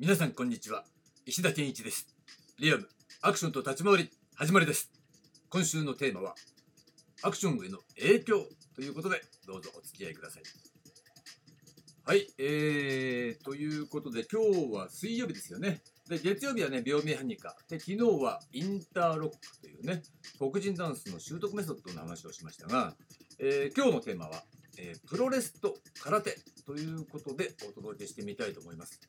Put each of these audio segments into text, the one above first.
皆さんこんにちは。石田健一です。リアムアクションと立ち回り始まりです。今週のテーマはアクションへの影響ということでどうぞお付き合いください。はいえー、ということで今日は水曜日ですよね。で月曜日はね病名ハニカ。で昨日はインターロックというね黒人ダンスの習得メソッドの話をしましたが、えー、今日のテーマは、えー、プロレスと空手ということでお届けしてみたいと思います。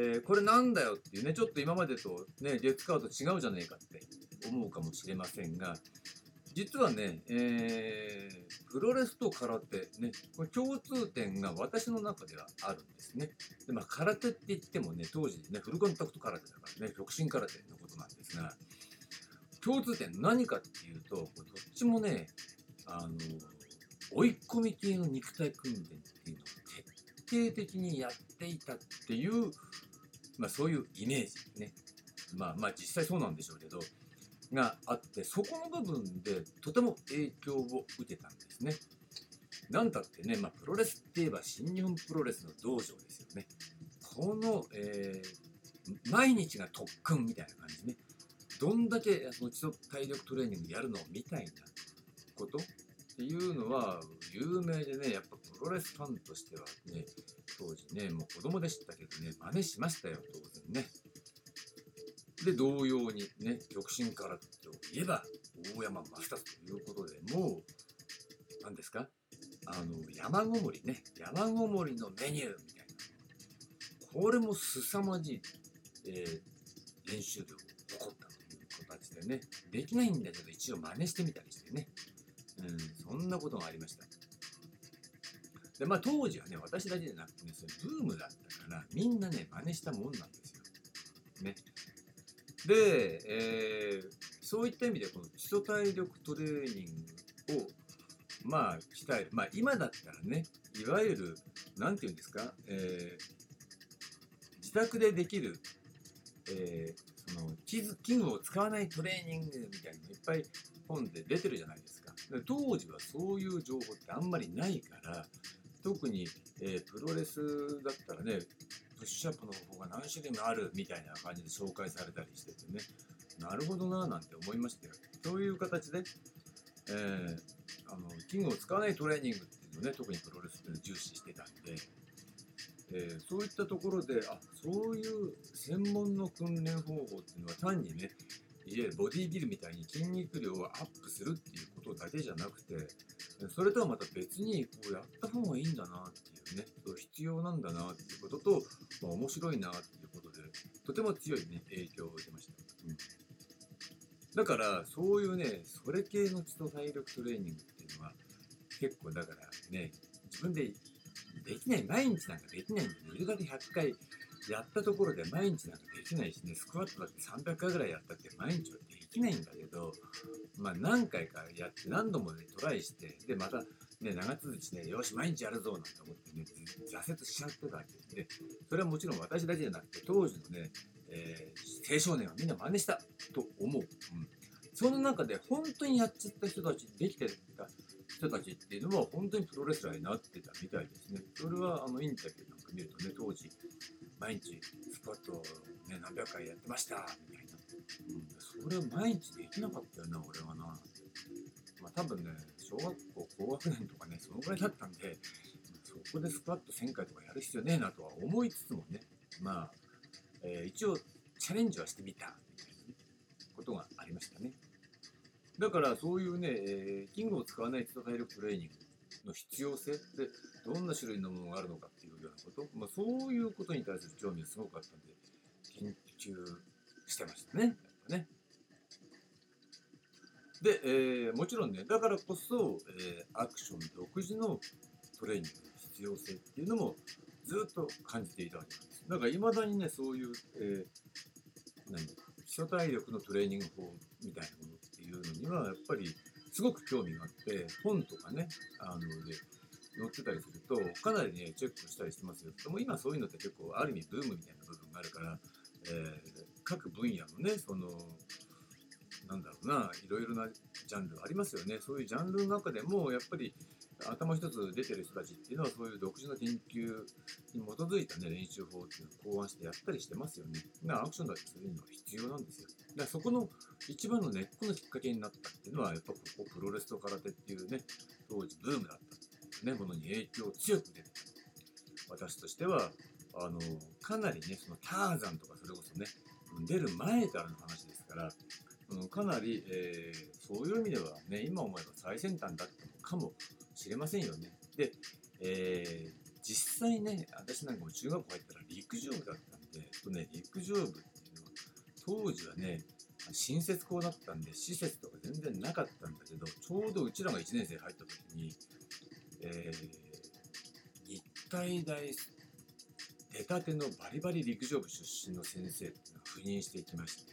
えー、これなんだよっていうね、ちょっと今までとね、月カード違うじゃねえかって思うかもしれませんが、実はね、えー、プロレスと空手、ね、これ共通点が私の中ではあるんですね。で、まあ、空手って言ってもね、当時ね、フルコンタクト空手だからね、極真空手のことなんですが、共通点何かっていうと、どっちもね、あの、追い込み系の肉体訓練っていうのを徹底的にやっていたっていうまあ、そういうイメージね。まあまあ実際そうなんでしょうけど、があって、そこの部分でとても影響を受けたんですね。なんだってね、まあ、プロレスって言えば新日本プロレスの道場ですよね。この、えー、毎日が特訓みたいな感じね。どんだけその基礎体力トレーニングやるのみたいなことっていうのは有名でね、やっぱプロレスファンとしてはね、当時ね、もう子供でしたけどね、真似しましたよ、当然ね。で、同様にね、極真空手といえば、大山正達ということでもう、何ですか？あの、山ごもりね、山ごもりのメニューみたいな。これも凄まじい、えー、練習量を誇ったという形でね、できないんだけど一応真似してみたりしてね、うん、そんなことがありました。で、まあ当時はね、私だけじゃなくてね、それブームだったから、みんなね、真似したもんなんですよ。ね。で、えー、そういった意味で、この基礎体力トレーニングを、まあ、鍛える。まあ今だったらね、いわゆる、なんていうんですか、えー、自宅でできる、えー、その器具を使わないトレーニングみたいなのいっぱい本で出てるじゃないですか。当時はそういう情報ってあんまりないから、特に、えー、プロレスだったらね、プッシュアップの方法が何種類もあるみたいな感じで紹介されたりしててね、なるほどななんて思いましたよ。そういう形で、えー、あの器具を使わないトレーニングっていうのをね、特にプロレスっていうのを重視してたんで、えー、そういったところで、あそういう専門の訓練方法っていうのは単にね、いわゆるボディービルみたいに筋肉量をアップするっていうことだけじゃなくて、それとはまた別にこうやった方がいいんだなっていうね、そう必要なんだなっていうことと、まあ、面白いなっていうことで、とても強いね、影響を受けました。うん、だから、そういうね、それ系の基礎体力トレーニングっていうのは、結構だからね、自分でできない、毎日なんかできないんで、ね、夕方100回やったところで毎日なんかできないしね、スクワットだって300回ぐらいやったって毎日はできないんだけど、まあ何回かやって何度もね、トライして、で、またね、長続きし、ね、よし、毎日やるぞなんて思ってね、挫折しちゃってたわけで、それはもちろん私だけじゃなくて、当時のね、えー、青少年はみんな真似したと思う。うん。その中で本当にやっちゃった人たち、できてた人たちっていうのは本当にプロレスラーになってたみたいですね。それはあのインタビューなんか見るとね、当時、毎日スクワットを、ね、何百回やってましたみたいな。うん、それは毎日できなかったよな、俺はな。まあ多分ね、小学校高学年とかね、そのぐらいだったんで、そこでスクワット1000回とかやる必要ねえなとは思いつつもね、まあ、えー、一応チャレンジはしてみた、みたいな、ね、ことがありましたね。だからそういうね、えー、キングを使わない基礎体力トレーニングの必要性でどんな種類のものがあるのかっていうようなこと、まあ、そういうことに対する興味がすごくあったんで研究してましたね。やっぱねで、えー、もちろんねだからこそ、えー、アクション独自のトレーニングの必要性っていうのもずっと感じていたわけなんです。だからいまだにねそういう、えー、何基礎体力のトレーニング法みたいなものっていうのにはやっぱりすごく興味があって本とかねあので載ってたりするとかなりねチェックしたりしてますよ。でも今そういうのって結構ある意味ブームみたいな部分があるから、えー、各分野のねそのなんだろうないろいろなジャンルありますよねそういうジャンルの中でもやっぱり頭一つ出てる人たちっていうのはそういう独自の研究に基づいた、ね、練習法っていうのを考案してやったりしてますよね。だからアクションだってそういうのは必要なんですよ。だからそこの一番の根っこのきっかけになったっていうのはやっぱここプロレスと空手っていうね当時ブームだったねものに影響を強く出て。私としてはあのかなりねそのターザンとかそれこそね出る前からの話ですからかなり、えー、そういう意味ではね今思えば最先端だったのかもしれませんよね。で、えー、実際ね、私なんかも中学校入ったら陸上部だったんで、とね、陸上部っていうのは、当時はね、新設校だったんで、施設とか全然なかったんだけど、ちょうどうちらが1年生入った時に、えー、日体大出たてのバリバリ陸上部出身の先生っていうのが赴任していきまして、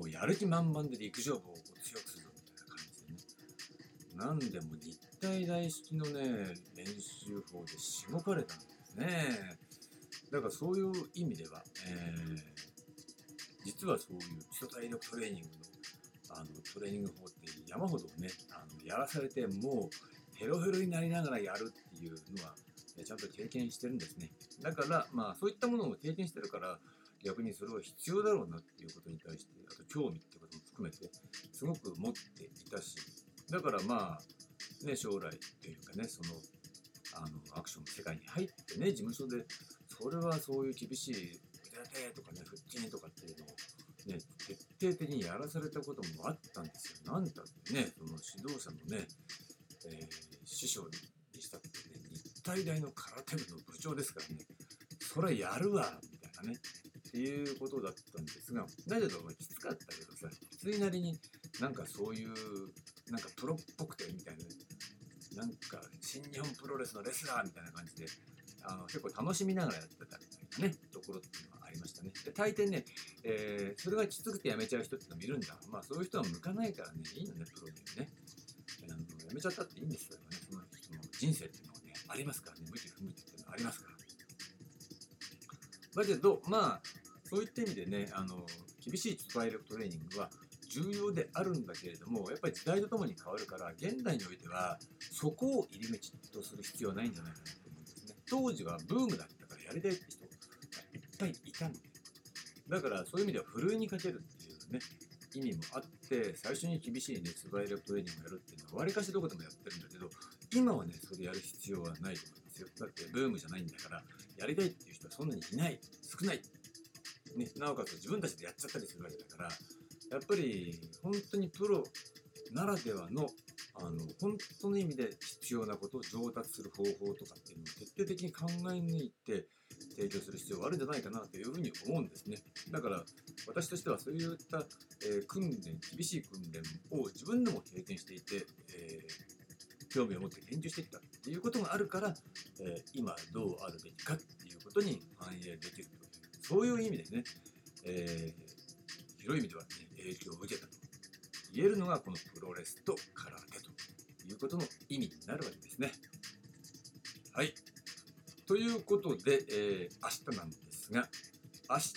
もうやる気満々で陸上部を強くするみたいな感じでね。なんでも日体大式のね、練習法でしごかれたんですね。だからそういう意味では、えー、実はそういう基礎体力トレーニングのあのトレーニング法って山ほどね、あのやらされてもうヘロヘロになりながらやるっていうのは、ちゃんと経験してるんですね。だから、まあそういったものを経験してるから、逆にそれは必要だろうなっていうことに対して、あと興味ってことも含めて、すごく持っていたし、だからまあ、ね、将来っていうかね、その、あの、アクションの世界に入ってね、事務所で、それはそういう厳しい、腕立てとかね、腹筋とかっていうのを、ね、徹底的にやらされたこともあったんですよ。なんだってね、その指導者のね、えー、師匠にしたってね、日体大の空手部の部長ですからね、それやるわ、みたいなね、っていうことだったんですが、だけどま、きつかったけどさ、きついなりになんかそういう、なんかプロっぽくてみたいな、なんか新日本プロレスのレスラーみたいな感じで、あの結構楽しみながらやってたみたいなね、ところっていうのはありましたね。で、大抵ね、えー、それがきつくてやめちゃう人ってのもいるんだ。まあそういう人は向かないからね、いいのね、プロにね。あのやめちゃったっていいんですけどね、その人の人生っていうのはね、ありますからね、向き不向きっていうのはありますから。だけど、まあ、そういった意味でね、あの厳しい体力トレーニングは重要であるんだけれどもやっぱり時代とともに変わるから現代においてはそこを入り口とする必要はないんじゃないかなと思うんですね。当時はブームだったからやりたいって人がいっぱいいたんでだからそういう意味ではふるいにかけるっていうね意味もあって最初に厳しいね素早力トレーニングをやるっていうのはわりかしどこでもやってるんだけど今はねそれやる必要はないと思いますよ。だってブームじゃないんだからやりたいっていう人はそんなにいない。少ない。ね、なおかつ自分たちでやっちゃったりするわけだからやっぱり本当にプロならではのあの本当の意味で必要なことを上達する方法とかっていうのを徹底的に考え抜いて提供する必要があるんじゃないかなというふうに思うんですね。だから私としてはそういった、えー、訓練、厳しい訓練を自分でも経験していて、えー、興味を持って研究してきたっていうことがあるから、えー、今どうあるべきかっていうことに反映できると、そういう意味でね、え広い意味では、ね、影響を受けたと言えるのがこのプロレスと空手ということの意味になるわけですね。はい。ということで、えー、明日なんですが、明日、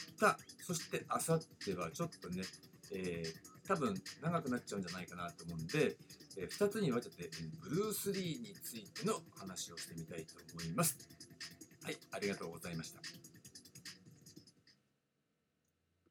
そして明後日はちょっとね、えー、多分長くなっちゃうんじゃないかなと思うんで、えー、2つに分けて、ブルース・リーについての話をしてみたいと思います。はい、ありがとうございました。